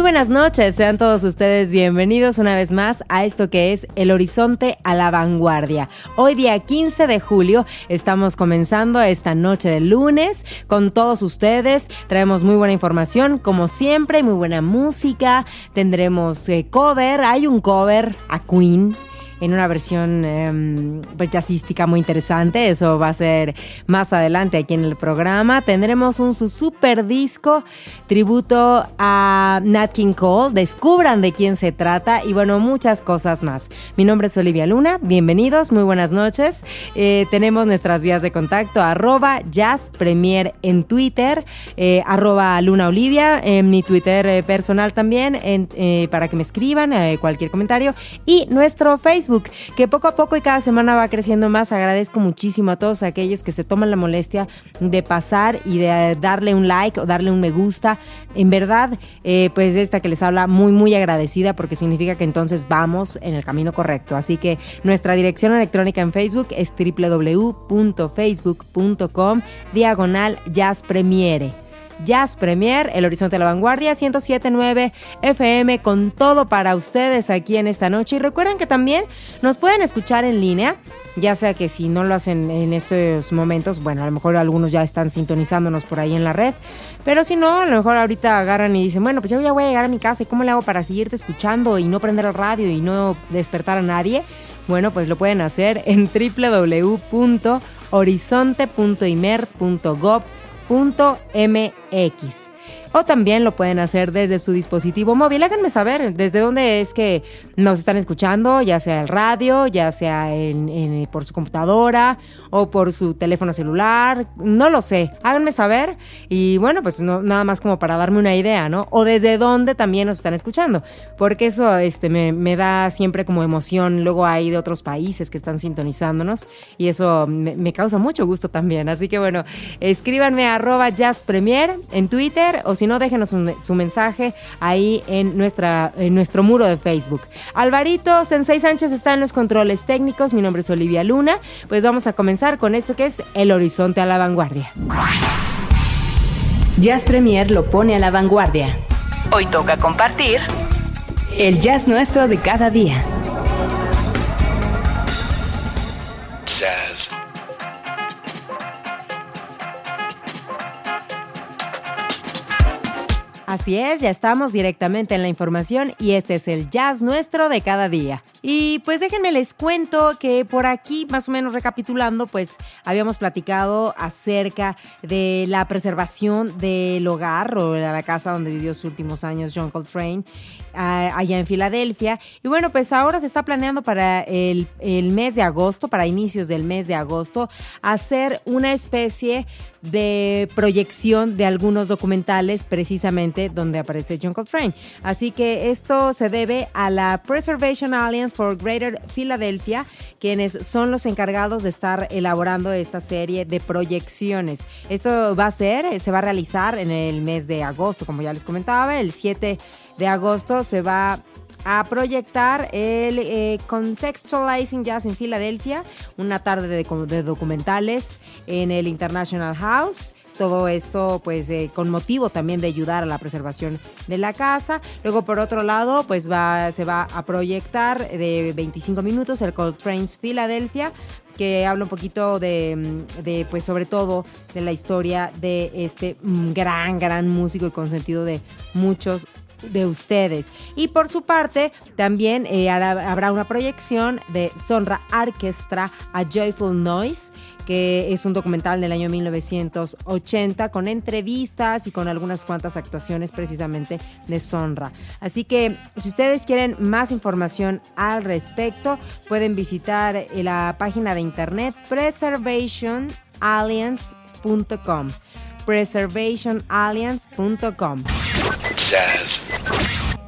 Muy buenas noches, sean todos ustedes bienvenidos una vez más a esto que es El Horizonte a la Vanguardia. Hoy día 15 de julio estamos comenzando esta noche de lunes con todos ustedes. Traemos muy buena información, como siempre, muy buena música. Tendremos eh, cover, hay un cover a Queen en una versión eh, pues, jazzística muy interesante. Eso va a ser más adelante aquí en el programa. Tendremos un super disco tributo a Nat King Cole. Descubran de quién se trata y bueno, muchas cosas más. Mi nombre es Olivia Luna. Bienvenidos, muy buenas noches. Eh, tenemos nuestras vías de contacto arroba Jazz en Twitter, eh, arroba Luna Olivia en mi Twitter eh, personal también eh, para que me escriban cualquier comentario y nuestro Facebook que poco a poco y cada semana va creciendo más. Agradezco muchísimo a todos aquellos que se toman la molestia de pasar y de darle un like o darle un me gusta. En verdad, eh, pues esta que les habla, muy, muy agradecida porque significa que entonces vamos en el camino correcto. Así que nuestra dirección electrónica en Facebook es www.facebook.com diagonal Jazz Premiere. Jazz Premier, El Horizonte de la Vanguardia, 1079 FM, con todo para ustedes aquí en esta noche. Y recuerden que también nos pueden escuchar en línea, ya sea que si no lo hacen en estos momentos, bueno, a lo mejor algunos ya están sintonizándonos por ahí en la red, pero si no, a lo mejor ahorita agarran y dicen, bueno, pues yo ya voy a llegar a mi casa y cómo le hago para seguirte escuchando y no prender el radio y no despertar a nadie. Bueno, pues lo pueden hacer en www.horizonte.imer.gov.mx Punto mx o también lo pueden hacer desde su dispositivo móvil. Háganme saber desde dónde es que nos están escuchando, ya sea el radio, ya sea en, por su computadora o por su teléfono celular, no lo sé. Háganme saber y bueno, pues no, nada más como para darme una idea, ¿no? O desde dónde también nos están escuchando, porque eso este, me, da siempre como emoción. Luego hay de otros países que están sintonizándonos y eso me, me causa mucho gusto también. Así que bueno, escríbanme a arroba jazzpremier en Twitter o si no, déjenos un, su mensaje ahí en, nuestra, en nuestro muro de Facebook. Alvarito Sensei Sánchez está en los controles técnicos. Mi nombre es Olivia Luna. Pues vamos a comenzar con esto que es El Horizonte a la Vanguardia. Jazz Premier lo pone a la vanguardia. Hoy toca compartir El jazz nuestro de cada día. Jazz. Así es, ya estamos directamente en la información y este es el jazz nuestro de cada día. Y pues déjenme les cuento que por aquí, más o menos recapitulando, pues habíamos platicado acerca de la preservación del hogar o de la casa donde vivió sus últimos años John Coltrane, ah, allá en Filadelfia. Y bueno, pues ahora se está planeando para el, el mes de agosto, para inicios del mes de agosto, hacer una especie de proyección de algunos documentales precisamente donde aparece John Coltrane. Así que esto se debe a la Preservation Alliance for Greater Philadelphia, quienes son los encargados de estar elaborando esta serie de proyecciones. Esto va a ser, se va a realizar en el mes de agosto, como ya les comentaba, el 7 de agosto se va a proyectar el eh, Contextualizing Jazz en Filadelfia, una tarde de, de, documentales en el International House. Todo esto, pues, eh, con motivo también de ayudar a la preservación de la casa. Luego, por otro lado, pues va, se va a proyectar de 25 minutos el Coltrane's Philadelphia, que habla un poquito de, de, pues sobre todo de la historia de este gran, gran músico y con sentido de muchos de ustedes. Y por su parte, también eh, habrá una proyección de Sonra Orchestra a Joyful Noise que es un documental del año 1980 con entrevistas y con algunas cuantas actuaciones precisamente de Sonra. Así que si ustedes quieren más información al respecto, pueden visitar eh, la página de internet preservationalliance.com preservationalliance.com.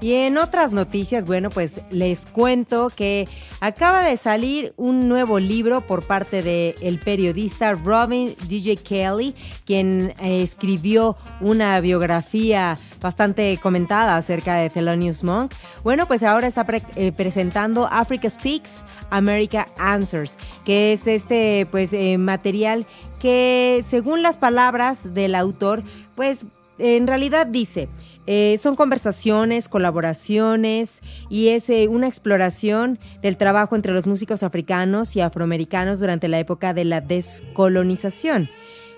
Y en otras noticias, bueno, pues les cuento que acaba de salir un nuevo libro por parte del el periodista Robin DJ Kelly, quien eh, escribió una biografía bastante comentada acerca de Thelonious Monk. Bueno, pues ahora está eh, presentando Africa Speaks, America Answers, que es este pues eh, material que según las palabras del autor, pues en realidad dice, eh, son conversaciones, colaboraciones y es eh, una exploración del trabajo entre los músicos africanos y afroamericanos durante la época de la descolonización.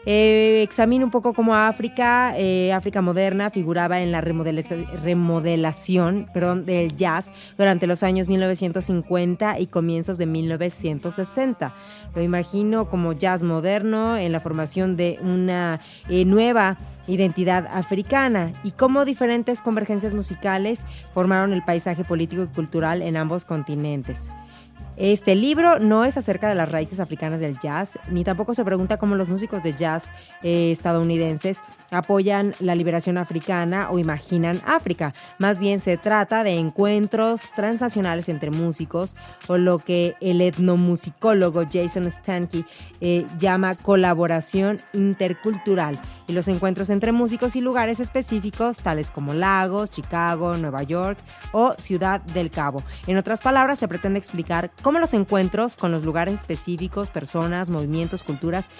Eh, examina un poco cómo África, eh, África moderna, figuraba en la remodelación perdón, del jazz durante los años 1950 y comienzos de 1960. Lo imagino como jazz moderno en la formación de una eh, nueva identidad africana y cómo diferentes convergencias musicales formaron el paisaje político y cultural en ambos continentes. Este libro no es acerca de las raíces africanas del jazz, ni tampoco se pregunta cómo los músicos de jazz eh, estadounidenses apoyan la liberación africana o imaginan África. Más bien se trata de encuentros transnacionales entre músicos o lo que el etnomusicólogo Jason Stanky eh, llama colaboración intercultural y los encuentros entre músicos y lugares específicos tales como Lagos, Chicago, Nueva York o Ciudad del Cabo. En otras palabras, se pretende explicar cómo los encuentros con los lugares específicos, personas, movimientos, culturas,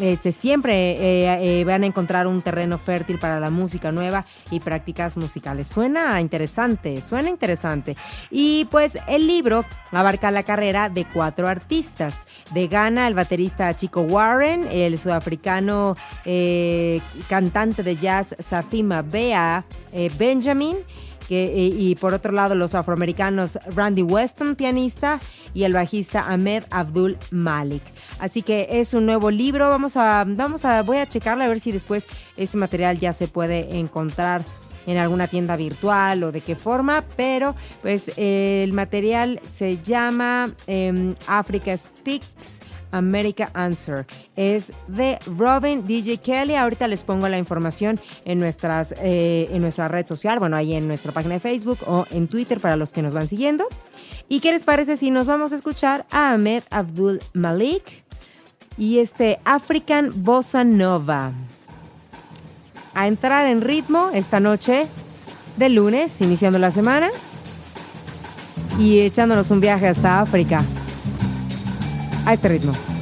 este, siempre eh, eh, van a encontrar un terreno fértil para la música nueva y prácticas musicales. Suena interesante, suena interesante. Y pues el libro abarca la carrera de cuatro artistas. De Ghana, el baterista Chico Warren, el sudafricano eh, cantante de jazz Safima Bea Benjamin, y, por otro lado los afroamericanos Randy Weston, pianista, y el bajista Ahmed Abdul Malik. Así que es un nuevo libro, vamos a, vamos a, voy a checarlo a ver si después este material ya se puede encontrar en alguna tienda virtual o de qué forma, pero pues el material se llama em, Africa Speaks America Answer. Es de Robin DJ Kelly. Ahorita les pongo la información en, nuestras, eh, en nuestra red social, bueno, ahí en nuestra página de Facebook o en Twitter para los que nos van siguiendo. ¿Y qué les parece si nos vamos a escuchar a Ahmed Abdul Malik y este African Bossa Nova? A entrar en ritmo esta noche de lunes, iniciando la semana y echándonos un viaje hasta África a este ritmo.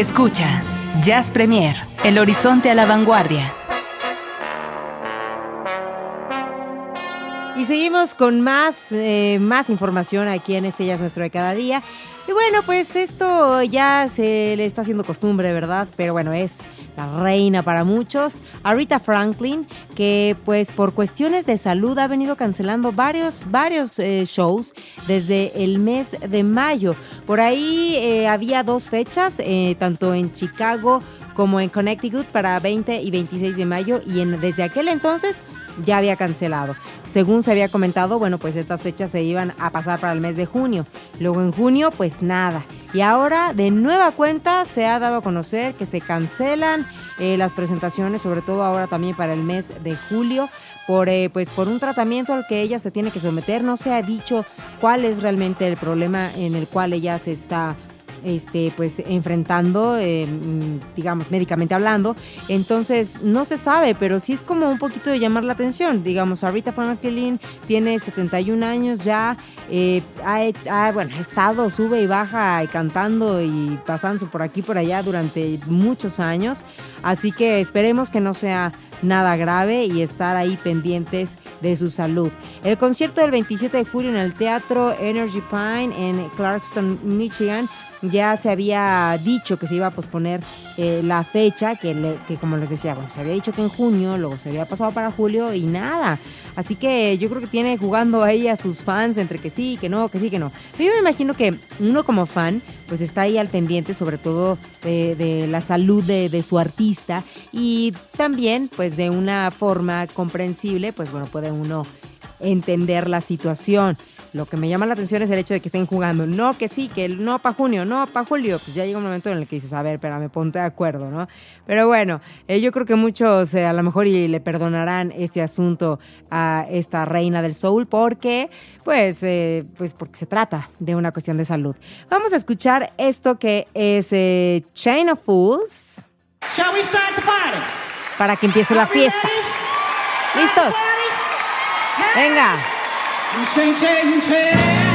Escucha, Jazz Premier, el horizonte a la vanguardia. Y seguimos con más, eh, más información aquí en este Jazz Nuestro de cada día. Y bueno, pues esto ya se le está haciendo costumbre, ¿verdad? Pero bueno, es reina para muchos. Arita Franklin, que pues por cuestiones de salud ha venido cancelando varios, varios eh, shows desde el mes de mayo. Por ahí eh, había dos fechas, eh, tanto en Chicago como en Connecticut para 20 y 26 de mayo y desde aquel entonces ya había cancelado. Según se había comentado, bueno, pues estas fechas se iban a pasar para el mes de junio. Luego en junio, pues nada. Y ahora de nueva cuenta se ha dado a conocer que se cancelan eh, las presentaciones, sobre todo ahora también para el mes de julio. Por, eh, pues por un tratamiento al que ella se tiene que someter, no se ha dicho cuál es realmente el problema en el cual ella se está este, pues enfrentando, eh, mm, digamos, médicamente hablando. Entonces, no se sabe, pero sí es como un poquito de llamar la atención. Digamos, Rita Franklin tiene 71 años ya, eh, ha, bueno, ha estado, sube y baja y cantando y pasando por aquí por allá durante muchos años. Así que esperemos que no sea nada grave y estar ahí pendientes de su salud. El concierto del 27 de julio en el Teatro Energy Pine en Clarkston, Michigan, ya se había dicho que se iba a posponer eh, la fecha, que, que, como les decía, bueno, se había dicho que en junio, luego se había pasado para julio y nada. Así que yo creo que tiene jugando ahí a sus fans entre que sí, que no, que sí, que no. Pero yo me imagino que uno como fan, pues está ahí al pendiente sobre todo de, la salud de, de, su artista y también pues de una forma comprensible, pues bueno, puede uno entender la situación. Lo que me llama la atención es el hecho de que estén jugando. No, que sí, que no para junio, no para julio. Pues ya llega un momento en el que dices, a ver, espérame, ponte de acuerdo, ¿no? Pero bueno, eh, yo creo que muchos eh, a lo mejor y le perdonarán este asunto a esta reina del soul porque, pues, eh, pues porque se trata de una cuestión de salud. Vamos a escuchar esto que es Chain of Fools. Shall we start the party? Para que empiece la fiesta. ¿Listos? Venga. Shane, Shane, Shane.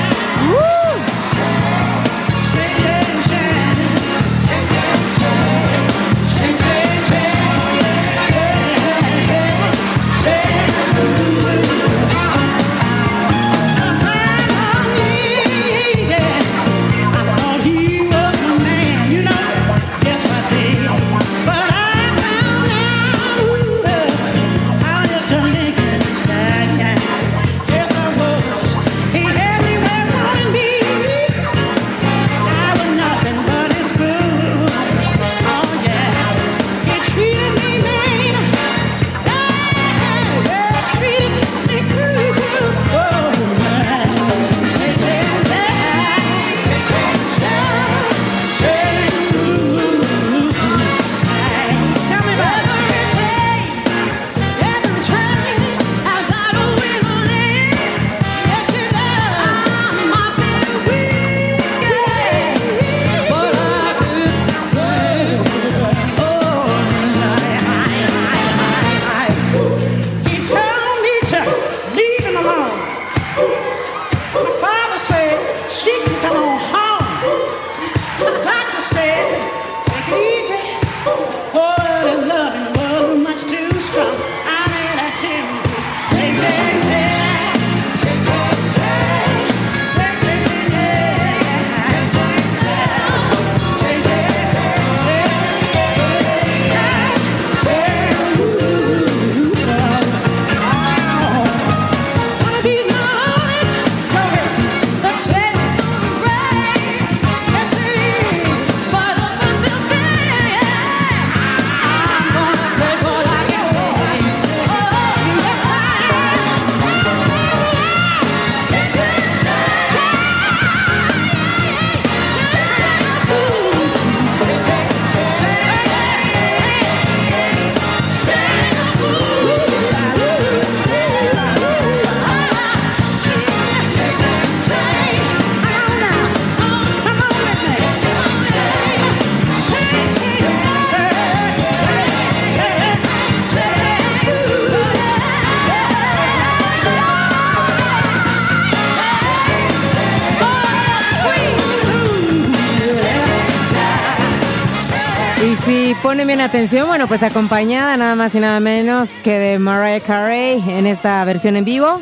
Ponen bien atención, bueno, pues acompañada nada más y nada menos que de Mariah Carey en esta versión en vivo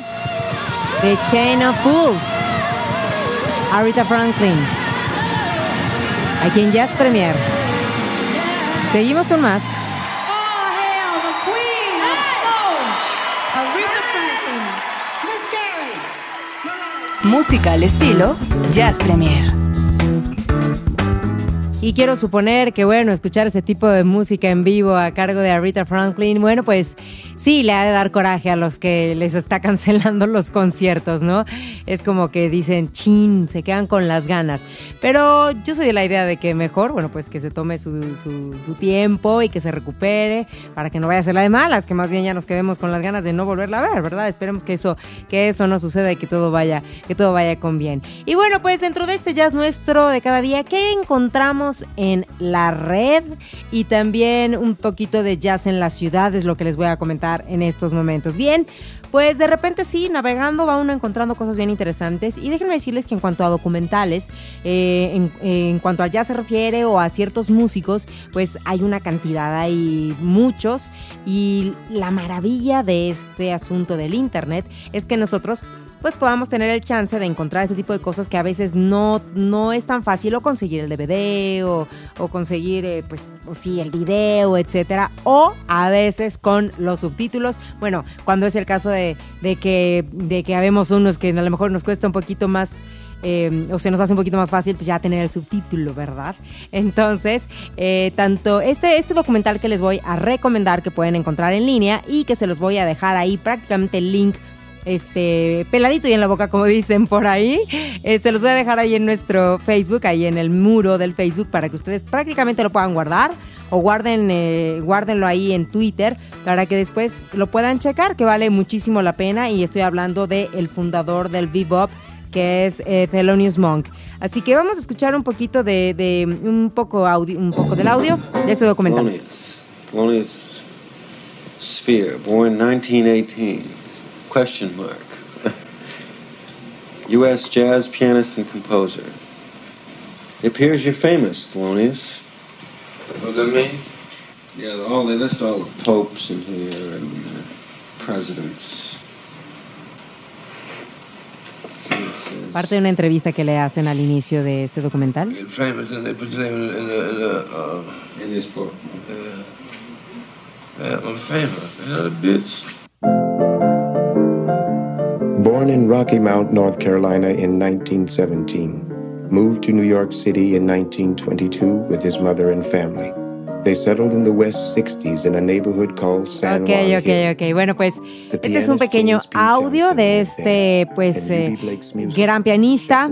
de Chain of Fools. Aretha Franklin. Aquí en Jazz Premier. Seguimos con más. Carey. Música al estilo Jazz Premier. Y quiero suponer que, bueno, escuchar ese tipo de música en vivo a cargo de Aretha Franklin, bueno, pues sí, le ha de dar coraje a los que les está cancelando los conciertos, ¿no? Es como que dicen, chin, se quedan con las ganas. Pero yo soy de la idea de que mejor, bueno, pues que se tome su, su- su tiempo y que se recupere para que no vaya a ser la de malas, que más bien ya nos quedemos con las ganas de no volverla a ver, ¿verdad? Esperemos que eso, que eso no suceda y que todo vaya, que todo vaya con bien. Y bueno, pues dentro de este jazz nuestro de cada día, ¿qué encontramos en la red? Y también un poquito de jazz en la ciudad es lo que les voy a comentar en estos momentos. Bien, pues de repente sí, navegando va uno encontrando cosas bien interesantes. Y déjenme decirles que en cuanto a documentales, eh, en, en cuanto al jazz se refiere o a ciertos músicos, pues hay una cantidad, hay muchos. Y la maravilla de este asunto del Internet es que nosotros pues podamos tener el chance de encontrar este tipo de cosas que a veces no, no es tan fácil o conseguir el DVD o, o conseguir eh, pues o sí el video, etcétera, o a veces con los subtítulos. Bueno, cuando es el caso de, de que de que habemos unos que a lo mejor nos cuesta un poquito más eh, o se nos hace un poquito más fácil pues ya tener el subtítulo, ¿verdad? Entonces, eh, tanto este, este documental que les voy a recomendar que pueden encontrar en línea y que se los voy a dejar ahí prácticamente el link este peladito y en la boca como dicen por ahí eh, se los voy a dejar ahí en nuestro Facebook ahí en el muro del Facebook para que ustedes prácticamente lo puedan guardar o guarden eh, guárdenlo ahí en Twitter para que después lo puedan checar que vale muchísimo la pena y estoy hablando de el fundador del bebop que es eh, Thelonious Monk así que vamos a escuchar un poquito de, un poco audio un poco del audio de ese documental. Thelonious Sphere, born 1918. Question mark. U.S. jazz pianist and composer. It appears you're famous, Thelonious. What does that mean? Yeah, all they list all the popes in here and uh, presidents. See, it says- parte de una entrevista que le hacen al inicio de este documental famous and they put your name in, in, the- in the, uh, In this book. yeah. Damn, I'm famous. You know the bitch? Born in Rocky Mount, North Carolina in 1917, moved to New York City in 1922 with his mother and family. They settled in the West 60s in a neighborhood called San Ok, Juan ok, ok. Bueno, pues este es un pequeño audio de este, pues, eh, gran pianista,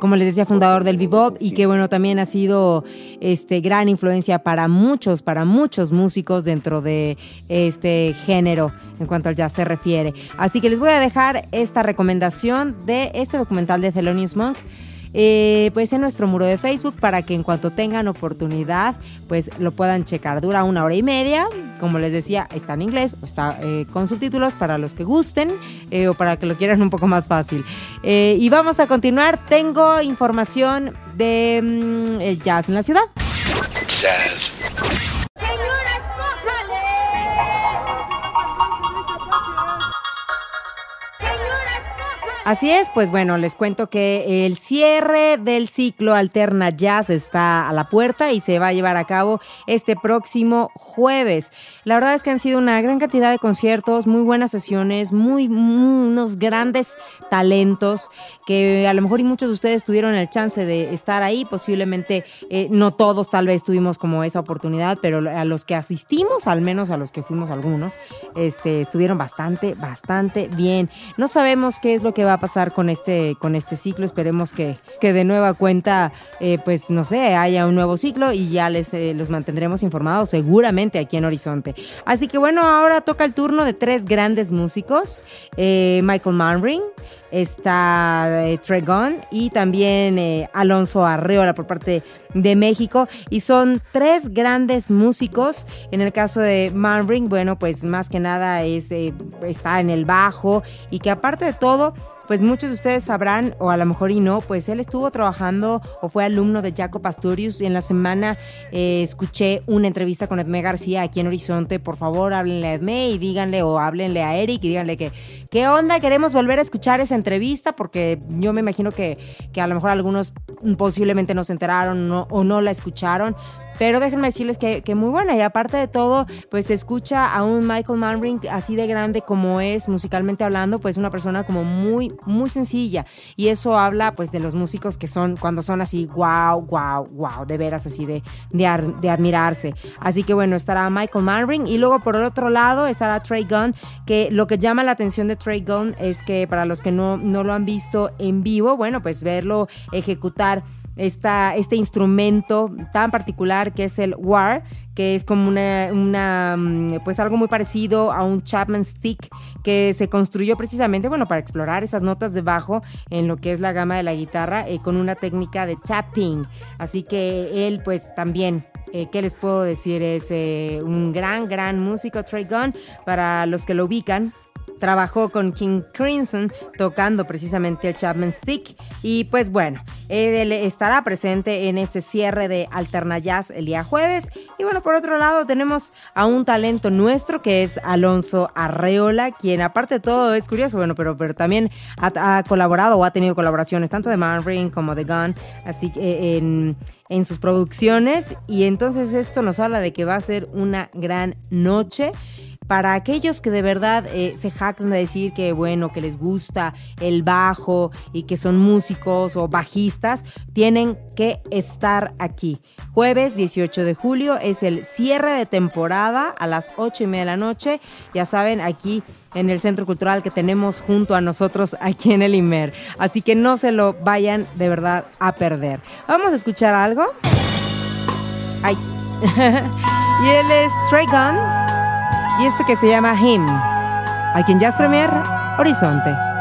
como les decía, fundador del bebop y que, bueno, también ha sido este, gran influencia para muchos, para muchos músicos dentro de este género en cuanto al jazz se refiere. Así que les voy a dejar esta recomendación de este documental de Thelonious Monk. Eh, pues en nuestro muro de Facebook para que en cuanto tengan oportunidad pues lo puedan checar. Dura una hora y media, como les decía, está en inglés está eh, con subtítulos para los que gusten eh, o para que lo quieran un poco más fácil. Y vamos a continuar, tengo información de mm, jazz en la ciudad. Jazz. Así es, pues bueno, les cuento que el cierre del ciclo Alterna Jazz está a la puerta y se va a llevar a cabo este próximo jueves. La verdad es que han sido una gran cantidad de conciertos, muy buenas sesiones, muy, muy- unos grandes talentos que a lo mejor y muchos de ustedes tuvieron el chance de estar ahí, posiblemente eh, no todos tal vez tuvimos como esa oportunidad, pero a los que asistimos, al menos a los que fuimos algunos, este, estuvieron bastante, bastante bien. No sabemos qué es lo que va a pasar con este, con este ciclo. Esperemos que, que de nueva cuenta, eh, pues no sé, haya un nuevo ciclo y ya les eh, los mantendremos informados seguramente aquí en Horizonte. Así que bueno, ahora toca el turno de tres grandes músicos: eh, Michael Manring, está eh, Tregon y también Alonso Arreola por parte de México. Y son tres grandes músicos. En el caso de Manring, bueno, pues más que nada es, está en el bajo y que aparte de todo pues muchos de ustedes sabrán, o a lo mejor y no, pues él estuvo trabajando o fue alumno de Jaco Pastorius y en la semana eh, escuché una entrevista con Edmé García aquí en Horizonte. Por favor, háblenle a Edmé y díganle o háblenle a Eric y díganle que, ¿qué onda? Queremos volver a escuchar esa entrevista porque yo me imagino que, que a lo mejor algunos posiblemente no se enteraron no- o no la escucharon. Pero déjenme decirles que, que muy buena y aparte de todo, pues se escucha a un Michael Manring así de grande como es musicalmente hablando, pues una persona como muy, muy sencilla. Y eso habla pues de los músicos que son, cuando son así, wow, wow, wow, de veras así de, de, de admirarse. Así que bueno, estará Michael Manring y luego por el otro lado estará Trey Gunn, que lo que llama la atención de Trey Gunn es que para los que no, no lo han visto en vivo, bueno, pues verlo ejecutar esta, este instrumento tan particular que es el war, que es como una, mm, pues algo muy parecido a un Chapman Stick que se construyó precisamente, bueno, para explorar esas notas de bajo en lo que es la gama de la guitarra eh, con una técnica de tapping. Así que él, pues también eh, ¿Qué les puedo decir? Es eh, un gran, gran músico, Trey Gunn. Para los que lo ubican, trabajó con King Crimson tocando precisamente el Chapman Stick. Y pues bueno, él estará presente en este cierre de Alterna Jazz el día jueves. Y bueno, por otro lado, tenemos a un talento nuestro que es Alonso Arreola, quien aparte de todo es curioso, bueno, pero, pero también ha, colaborado o ha tenido colaboraciones tanto de Man como de Gun, así que en, en sus producciones. Y entonces esto nos habla de que va a ser una gran noche para aquellos que de verdad eh, se jactan de decir que bueno, que les gusta el bajo y que son músicos o bajistas, tienen que estar aquí. Jueves 18 de julio es el cierre de temporada a las 8 y media de la noche. Ya saben, aquí en el Centro Cultural que tenemos junto a nosotros aquí en el IMER. Así que no se lo vayan de verdad a perder. Vamos a escuchar algo. Ay. y él es Trey Gunn y este que se llama Him. Aquí en Jazz Premier, Horizonte.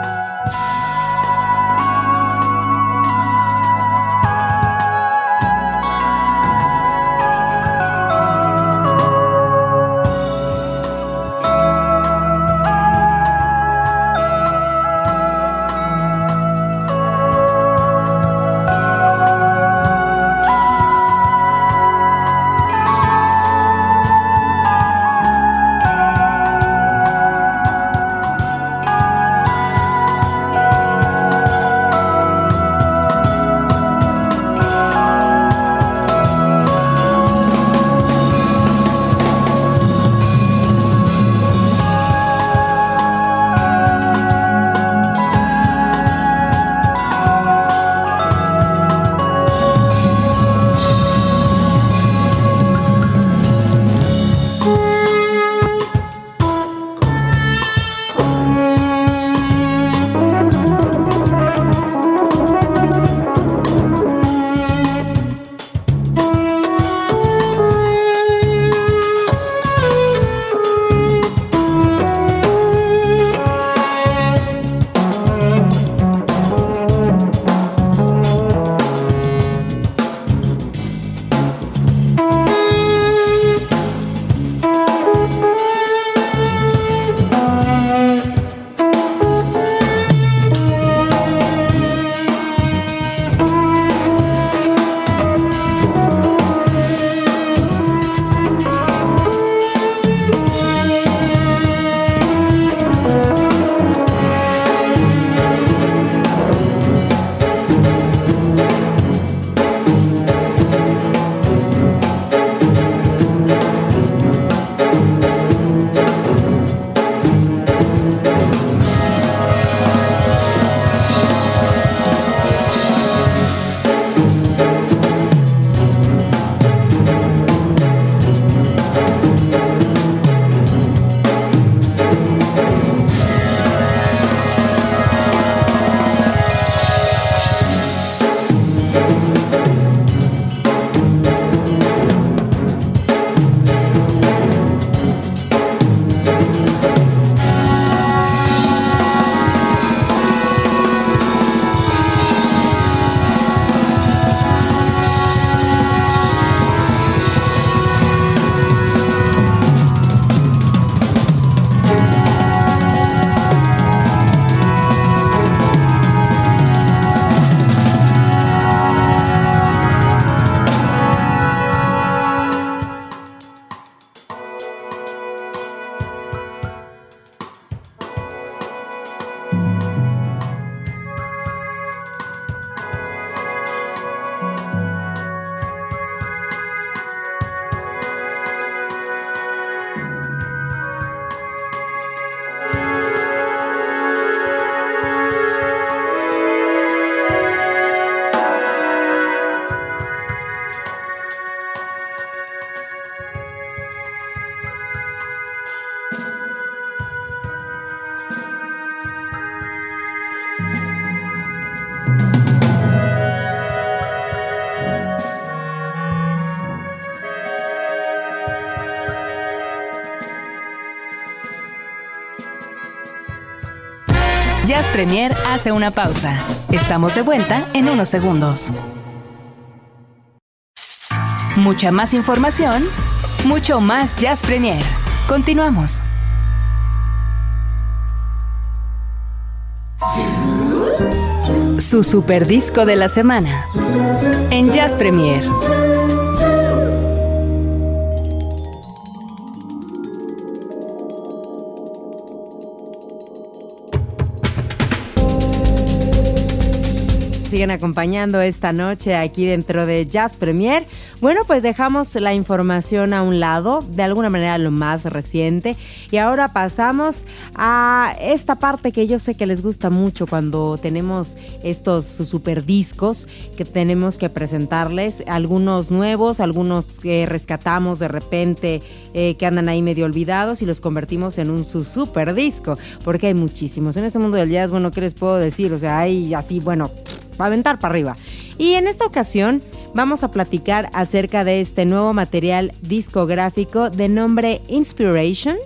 Premier hace una pausa. Estamos de vuelta en unos segundos. Mucha más información, mucho más Jazz Premier. Continuamos. Su super disco de la semana en Jazz Premier. Siguen acompañando esta noche aquí dentro de Jazz Premier. Bueno, pues dejamos la información a un lado, de alguna manera lo más reciente, y ahora pasamos a esta parte que yo sé que les gusta mucho cuando tenemos estos super discos que tenemos que presentarles, algunos nuevos, algunos que rescatamos de repente eh, que andan ahí medio olvidados y los convertimos en un su super disco, porque hay muchísimos. En este mundo del jazz, bueno, ¿qué les puedo decir? O sea, hay así, bueno, va a aventar para arriba. Y en esta ocasión vamos a platicar acerca de este nuevo material discográfico de nombre Inspiration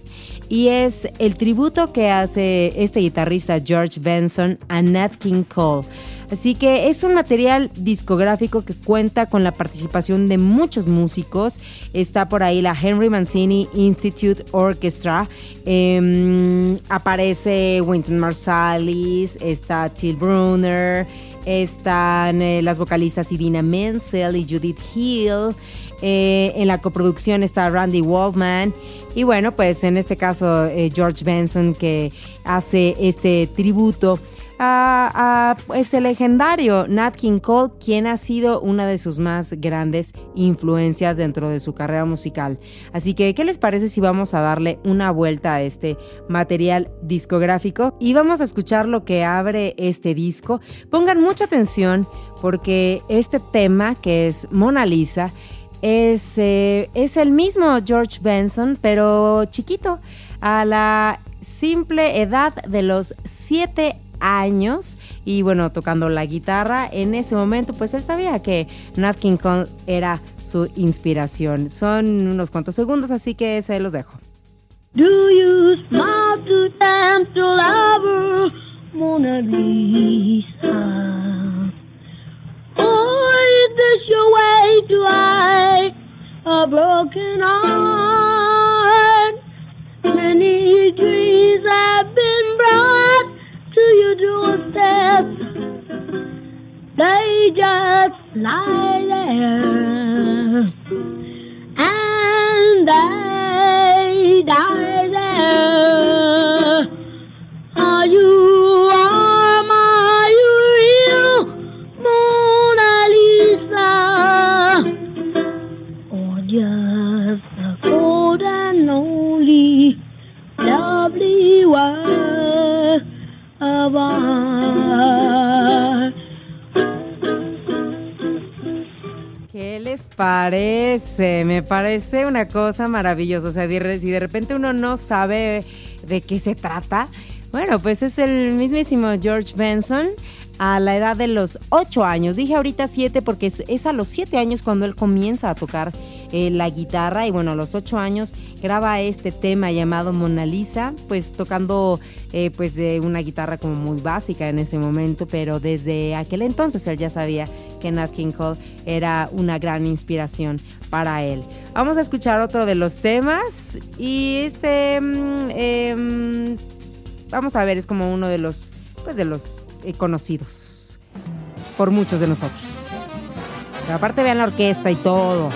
y es el tributo que hace este guitarrista George Benson a Nat King Cole. Así que es un material discográfico que cuenta con la participación de muchos músicos. Está por ahí la Henry Mancini Institute Orchestra. Em, aparece Wynton Marsalis, está Till Brunner, están eh, las vocalistas Idina Menzel y Judith Hill. Eh, en la coproducción está Randy Waldman. Y bueno, pues en este caso eh, George Benson que hace este tributo a, ese legendario Nat King Cole, quien ha sido una de sus más grandes influencias dentro de su carrera musical. Así que, ¿qué les parece si vamos a darle una vuelta a este material discográfico? Y vamos a escuchar lo que abre este disco. Pongan mucha atención porque este tema, que es Mona Lisa, es, eh, es el mismo George Benson, pero chiquito, a la simple edad de los 7 años y bueno, tocando la guitarra. En ese momento, pues él sabía que Nat King Cole era su inspiración. Son unos cuantos segundos, así que se los dejo. Do you smile to dance to love Mona Lisa? Or is this your way to hide a broken heart? Many dreams have been brought to your doorstep. They just lie there and they die there. Are you? Are you real, Mona Lisa? Or just a cold and lonely, lovely world? ¿Qué les parece? Me parece una cosa maravillosa. O sea, si de repente uno no sabe de qué se trata, bueno, pues es el mismísimo George Benson a la edad de los 8 años. Dije ahorita 7 porque es a los 7 años cuando él comienza a tocar eh, la guitarra y bueno, a los 8 años graba este tema llamado Mona Lisa, pues tocando eh, pues eh, una guitarra como muy básica en ese momento, pero desde aquel entonces él ya sabía que Nat King Cole era una gran inspiración para él. Vamos a escuchar otro de los temas y este mm, em, vamos a ver, es como uno de los pues de los conocidos por muchos de nosotros. Pero aparte vean la orquesta y todo.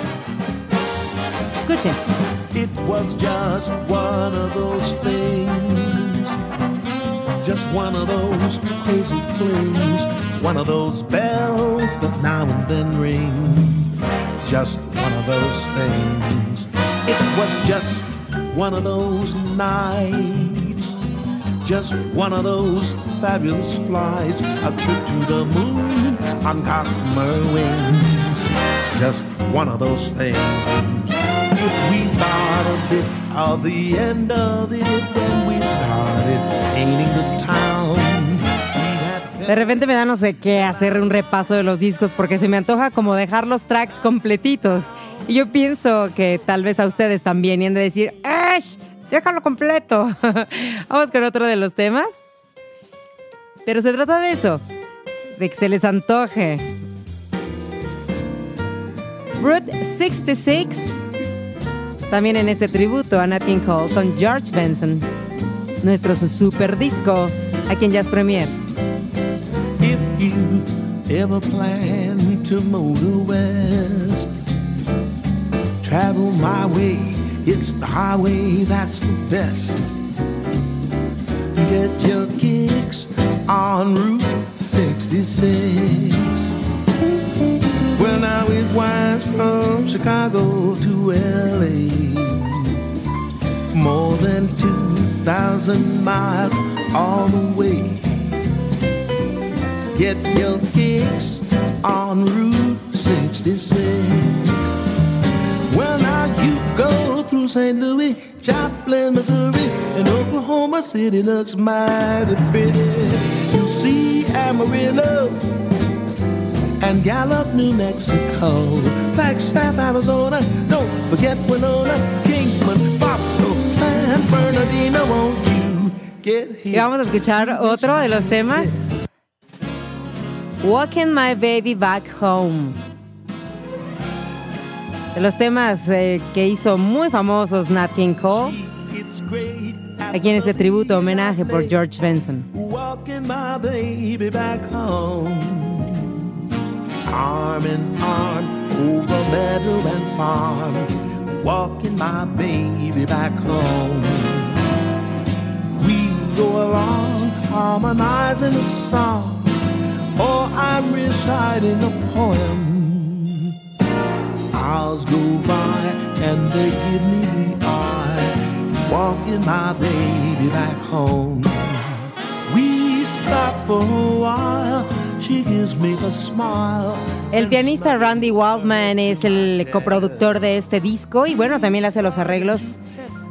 It was just one of those things. Just one of those crazy flings. One of those bells that now and then ring. Just one of those things. It was just one of those nights. Just one of those fabulous flights. A trip to the moon on gossamer wings. Just one of those things. De repente me da no sé qué hacer un repaso de los discos porque se me antoja como dejar los tracks completitos. Y yo pienso que tal vez a ustedes también y han de decir, ¡Ash! Déjalo completo. Vamos con otro de los temas. Pero se trata de eso, de que se les antoje. Route 66, también en este tributo a Nat King Cole con George Benson, nuestro super disco aquí en Jazz Premier. If you ever plan to motor west, travel my way, it's the highway that's the best. Get your kicks on Route 66. Well, now it winds from Chicago to LA. More than 2,000 miles all the way. Get your kicks on Route 66. Well, now you go through St. Louis, Joplin, Missouri, and Oklahoma City looks mighty pretty. You see Amarillo and Gallup, New Mexico, Flagstaff, Arizona. Don't forget Winona, Bosco, San Bernardino. Won't you get Y vamos a escuchar otro de los temas. Walking My Baby Back Home. De los temas eh, que hizo muy famosos Nat King Cole. Aquí en este tributo homenaje por George Benson. Walking my baby back home. Arm in arm over meadow and farm. Walking my baby back home. We go along harmonizing a song. Or I'm reciting a poem. Hours go by and they give me the eye. Walking my baby back home. We stop for a while. El pianista Randy Waldman es el coproductor de este disco y bueno, también hace los arreglos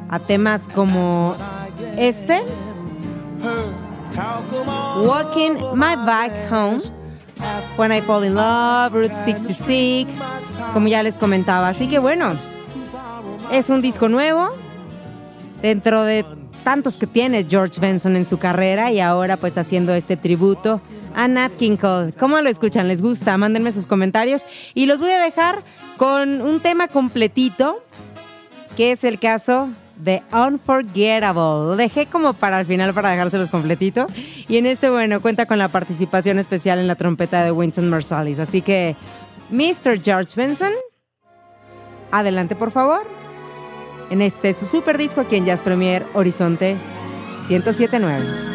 a temas como este, Walking My Back Home, When I Fall in Love, Route 66, como ya les comentaba. Así que bueno, es un disco nuevo dentro de tantos que tiene George Benson en su carrera y ahora pues haciendo este tributo a Nat King Cole. ¿Cómo lo escuchan? ¿Les gusta? Mándenme sus comentarios y los voy a dejar con un tema completito que es el caso de Unforgettable. Lo dejé como para el final para dejárselos completito. Y en este, bueno, cuenta con la participación especial en la trompeta de Winston Marsalis. Así que, Mr. George Benson, adelante por favor. En este su super disco aquí en Jazz Premier Horizonte 1079.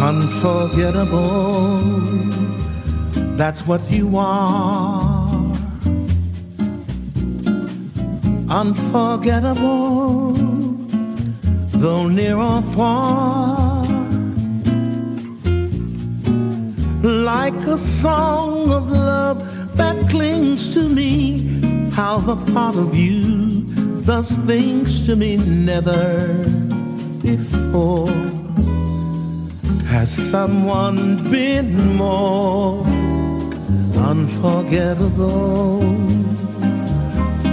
Unforgettable. That's what you are. Unforgettable, though near or far. Like a song of love that clings to me. How the thought of you does things to me never before. Has someone been more unforgettable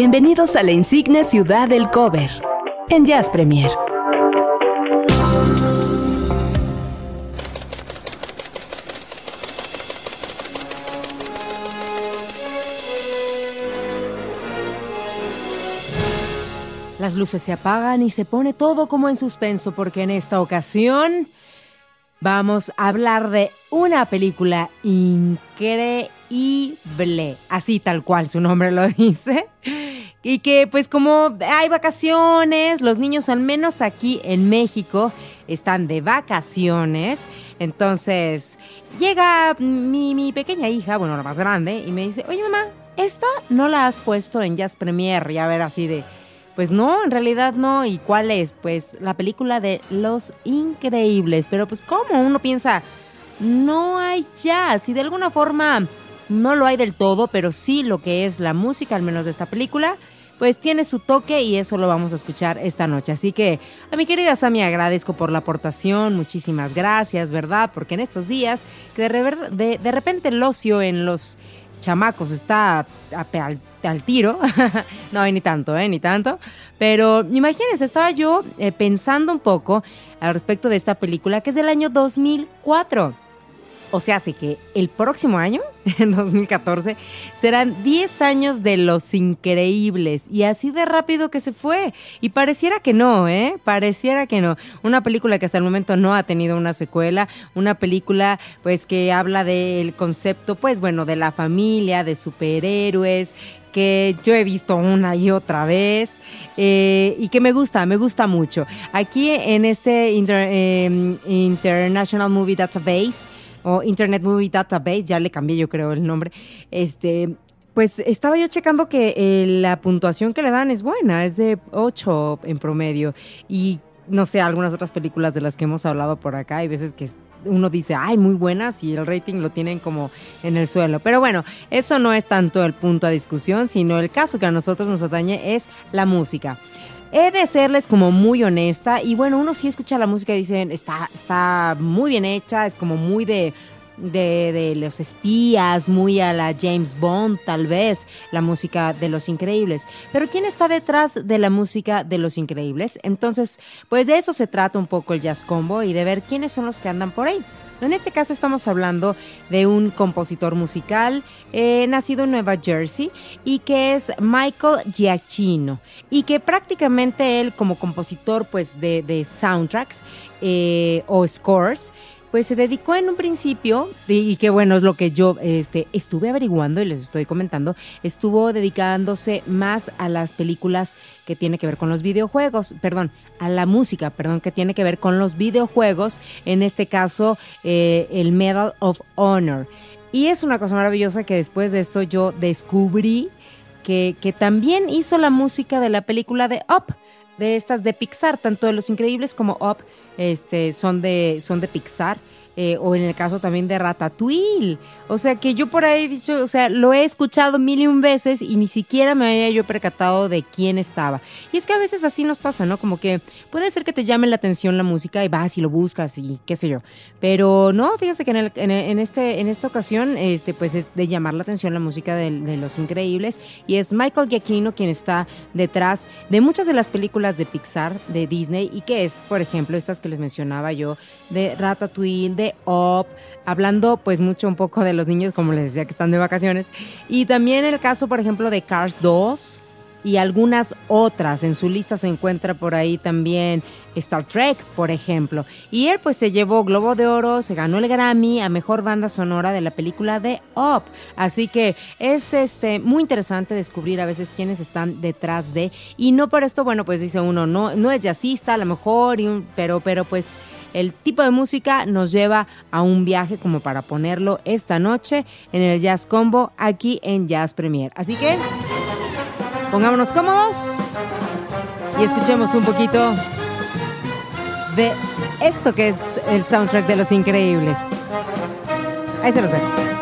Bienvenidos a la insigne ciudad del cover en Jazz Premier. Las luces se apagan y se pone todo como en suspenso porque en esta ocasión vamos a hablar de una película increíble, así tal cual su nombre lo dice. Y que pues como hay vacaciones, los niños al menos aquí en México están de vacaciones, entonces llega mi, mi pequeña hija, bueno, la más grande, y me dice, oye mamá, esta no la has puesto en Jazz Premier, y a ver así de... Pues no, en realidad no. ¿Y cuál es? Pues la película de Los Increíbles. Pero pues ¿cómo? Uno piensa, no hay jazz. Y de alguna forma no lo hay del todo, pero sí lo que es la música, al menos de esta película, pues tiene su toque y eso lo vamos a escuchar esta noche. Así que a mi querida Sami agradezco por la aportación, muchísimas gracias, ¿verdad? Porque en estos días que de, rever- de, repente el ocio en los chamacos está a- al, al tiro. no, ni tanto, ¿eh? Ni tanto. Pero imagínense, estaba yo eh, pensando un poco al respecto de esta película que es del año 2004. O sea, hace que el próximo año, en 2014, serán 10 años de Los Increíbles. Y así de rápido que se fue. Y pareciera que no, ¿eh? Pareciera que no. Una película que hasta el momento no ha tenido una secuela. Una película, pues, que habla del concepto, pues, bueno, de la familia, de superhéroes que yo he visto una y otra vez eh, y que me gusta, me gusta mucho. Aquí en este eh, International Movie Database o Internet Movie Database, ya le cambié yo creo el nombre, este, pues estaba yo checando que eh, la puntuación que le dan es buena, es de 8 en promedio y no sé, algunas otras películas de las que hemos hablado por acá, hay veces que uno dice, ay, muy buenas y el rating lo tienen como en el suelo. Pero bueno, eso no es tanto el punto a discusión, sino el caso que a nosotros nos atañe es la música. He de serles como muy honesta y bueno, uno sí escucha la música y dicen, está, está muy bien hecha, es como muy de, de, de los espías, muy a la James Bond tal vez, la música de Los Increíbles. Pero ¿quién está detrás de la música de Los Increíbles? Entonces, pues de eso se trata un poco el Jazz Combo y de ver quiénes son los que andan por ahí. En este caso estamos hablando de un compositor musical eh, nacido en Nueva Jersey y que es Michael Giacchino y que prácticamente él como compositor pues de, de soundtracks eh, o scores pues se dedicó en un principio, y, que bueno, es lo que yo este, estuve averiguando y les estoy comentando, estuvo dedicándose más a las películas que tiene que ver con los videojuegos, perdón, a la música, perdón, que tiene que ver con los videojuegos, en este caso eh, el Medal of Honor. Y es una cosa maravillosa que después de esto yo descubrí que, que también hizo la música de la película de Up, de estas de Pixar, tanto de Los Increíbles como Up este, son, de, son de Pixar. Eh, o en el caso también de Ratatouille. O sea que yo por ahí he dicho, o sea, lo he escuchado mil y un veces y ni siquiera me había yo percatado de quién estaba. Y es que a veces así nos pasa, ¿no? Como que puede ser que te llame la atención la música y vas y lo buscas y qué sé yo. Pero no, fíjese que en, el- en, en este, en esta ocasión, este, pues es de llamar la atención la música de, de Los Increíbles y es Michael Giacchino quien está detrás de muchas de las películas de Pixar, de Disney y que es, por ejemplo, estas que les mencionaba yo, de Ratatouille, de Up, hablando pues mucho un poco de los niños, como les decía que están de vacaciones, y también el caso, por ejemplo, de Cars 2 y algunas otras. En su lista se encuentra por ahí también Star Trek, por ejemplo. Y él pues se llevó Globo de Oro, se ganó el Grammy a Mejor Banda Sonora de la película de Up. Así que es este muy interesante descubrir a veces quiénes están detrás de. Y no por esto, bueno, pues dice uno, no, no es jazzista a lo mejor, y un- pero, pero pues el tipo de música nos lleva a un viaje como para ponerlo esta noche en el Jazz Combo aquí en Jazz Premier. Así que pongámonos cómodos y escuchemos un poquito de esto que es el soundtrack de Los Increíbles. Ahí se los dejo.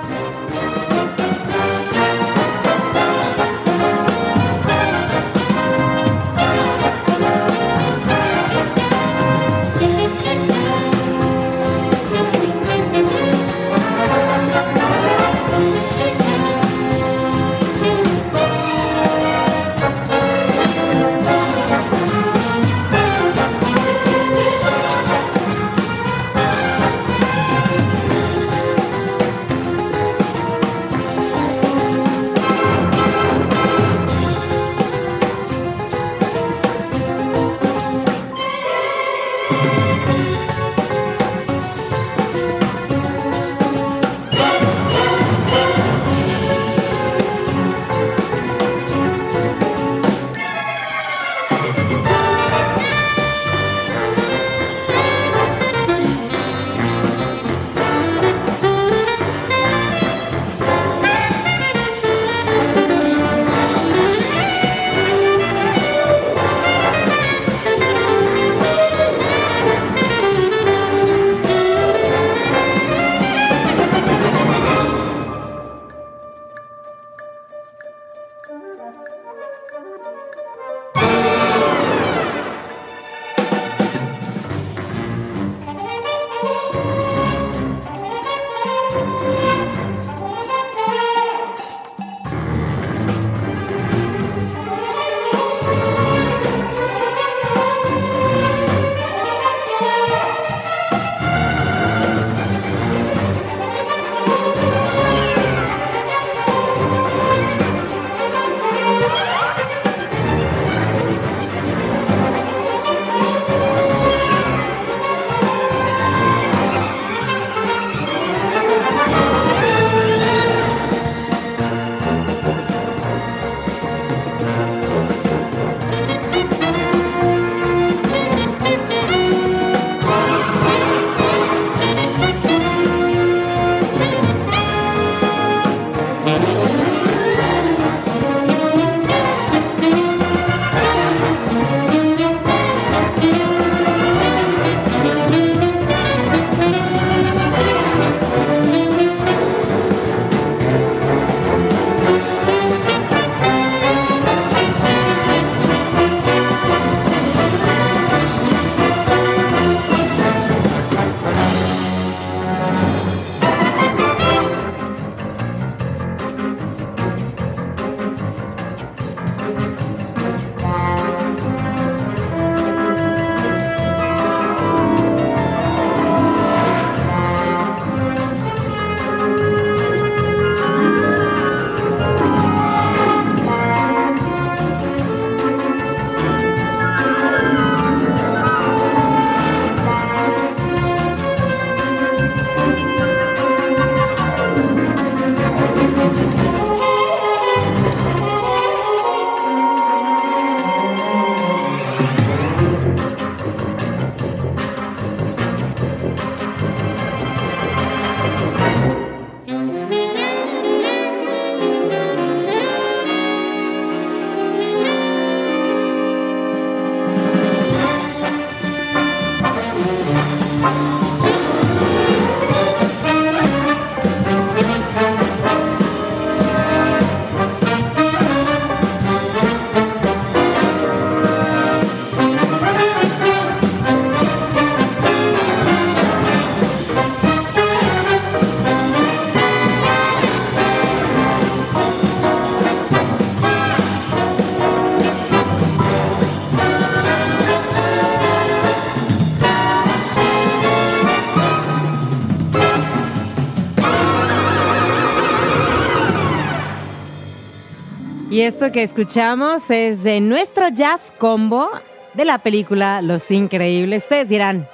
Y esto que escuchamos es de nuestro jazz combo de la película Los Increíbles. Ustedes dirán,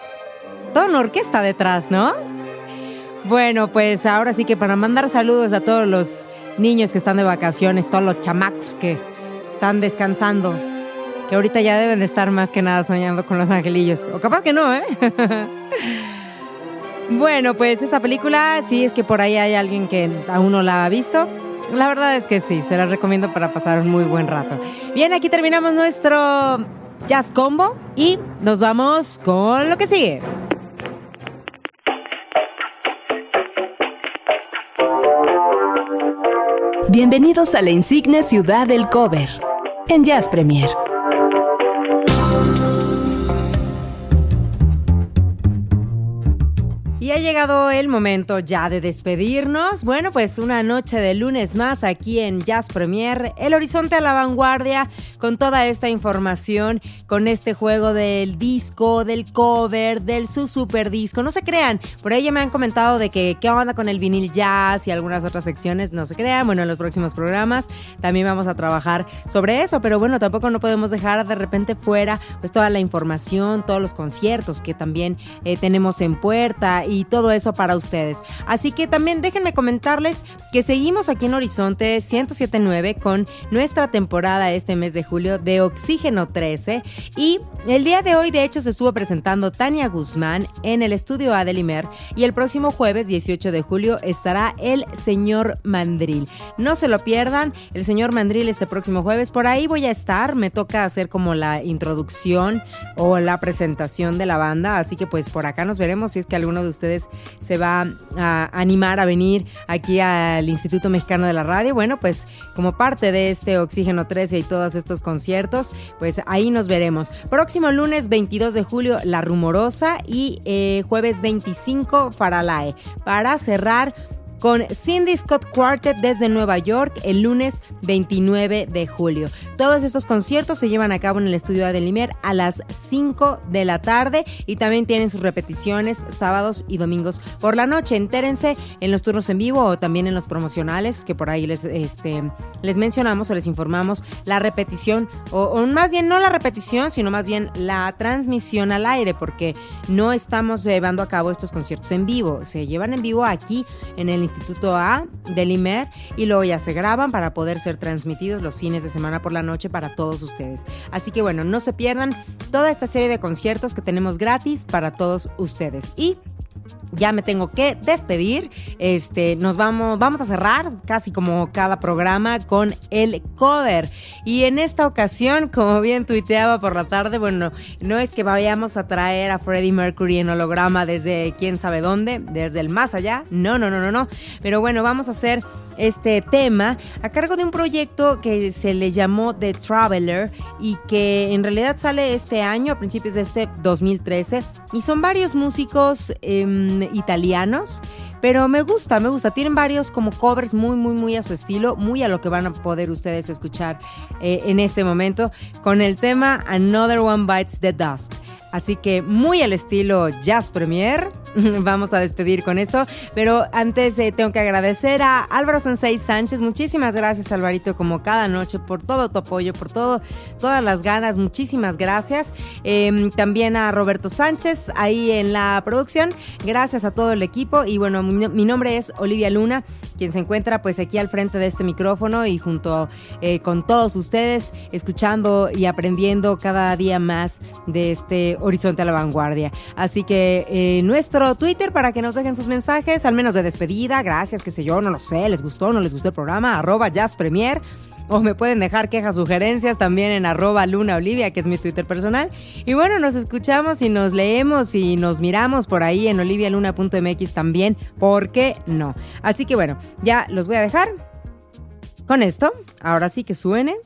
toda una orquesta detrás, ¿no? Bueno, pues ahora sí que para mandar saludos a todos los niños que están de vacaciones, todos los chamacos que están descansando, que ahorita ya deben de estar más que nada soñando con los angelillos. O capaz que no, ¿eh? bueno, pues esa película, sí es que por ahí hay alguien que aún no la ha visto. La verdad es que sí, se la recomiendo para pasar un muy buen rato. Bien, aquí terminamos nuestro Jazz Combo y nos vamos con lo que sigue. Bienvenidos a la insigne ciudad del cover en Jazz Premier. Y ha llegado el momento ya de despedirnos. Bueno, pues una noche de lunes más aquí en Jazz Premier, El Horizonte a la Vanguardia, con toda esta información, con este juego del disco, del cover, del su super disco. No se crean, por ahí ya me han comentado de que qué onda con el vinil jazz y algunas otras secciones. No se crean, bueno, en los próximos programas también vamos a trabajar sobre eso, pero bueno, tampoco no podemos dejar de repente fuera pues toda la información, todos los conciertos que también eh, tenemos en puerta y todo eso para ustedes. Así que también déjenme comentarles que seguimos aquí en Horizonte 1079 con nuestra temporada este mes de julio de Oxígeno 13 y el día de hoy de hecho se estuvo presentando Tania Guzmán en el estudio Adelimer y el próximo jueves 18 de julio estará el señor Mandril. No se lo pierdan, el señor Mandril este próximo jueves, por ahí voy a estar, me toca hacer como la introducción o la presentación de la banda, así que pues por acá nos veremos si es que alguno de ustedes se va a animar a venir aquí al Instituto Mexicano de la Radio. Bueno, pues como parte de este Oxígeno 13 y todos estos conciertos, pues ahí nos veremos. Próximo lunes 22 de julio, La Rumorosa y eh, jueves 25, Faralae. Para cerrar con Cindy Scott Quartet desde Nueva York el lunes 29 de julio. Todos estos conciertos se llevan a cabo en el estudio de Adelimer a las 5 de la tarde y también tienen sus repeticiones sábados y domingos por la noche. Entérense en los turnos en vivo o también en los promocionales que por ahí les, este, les mencionamos o les informamos la repetición o, o más bien no la repetición, sino más bien la transmisión al aire porque no estamos llevando a cabo estos conciertos en vivo. Se llevan en vivo aquí en el Instituto A del IMER y luego ya se graban para poder ser transmitidos los fines de semana por la noche para todos ustedes. Así que bueno, no se pierdan toda esta serie de conciertos que tenemos gratis para todos ustedes. Y ya me tengo que despedir. Este, nos vamos, vamos a cerrar casi como cada programa con el cover. Y en esta ocasión, como bien tuiteaba por la tarde, bueno, no es que vayamos a traer a Freddie Mercury en holograma desde quién sabe dónde, desde el más allá. No, no, no, no, no. Pero bueno, vamos a hacer este tema a cargo de un proyecto que se le llamó The Traveler y que en realidad sale este año, a principios de este 2013. Y son varios músicos eh, italianos. Pero me gusta, me gusta. Tienen varios como covers muy, muy, muy a su estilo, muy a lo que van a poder ustedes escuchar eh, en este momento con el tema Another One Bites the Dust. Así que muy al estilo Jazz Premier. Vamos a despedir con esto. Pero antes eh, tengo que agradecer a Álvaro Sensei Sánchez. Muchísimas gracias, Alvarito, como cada noche, por todo tu apoyo, por todo, todas las ganas. Muchísimas gracias. Eh, también a Roberto Sánchez ahí en la producción. Gracias a todo el equipo. Y bueno, mi nombre es Olivia Luna, quien se encuentra pues aquí al frente de este micrófono y junto eh, con todos ustedes, escuchando y aprendiendo cada día más de este Horizonte a la Vanguardia. Así que eh, nuestro Twitter para que nos dejen sus mensajes, al menos de despedida, gracias, qué sé yo, no lo sé, les gustó, no les gustó el programa, arroba Jazz Premier. O me pueden dejar quejas, sugerencias también en arroba Luna Olivia, que es mi Twitter personal. Y bueno, nos escuchamos y nos leemos y nos miramos por ahí en olivialuna.mx también, ¿por qué no? Así que bueno, ya los voy a dejar con esto. Ahora sí que suene.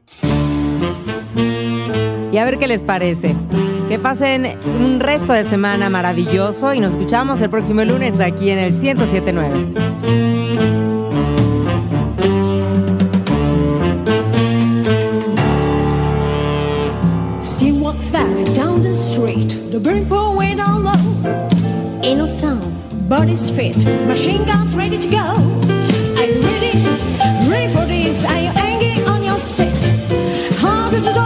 Y a ver qué les parece. Que pasen un resto de semana maravilloso y nos escuchamos el próximo lunes aquí en el 1079. It's very down the street, the burning pool way down low. Ain't no sound, bodies fit, machine guns ready to go. Are you ready? Ready for this? Are you hanging on your seat? How did the door?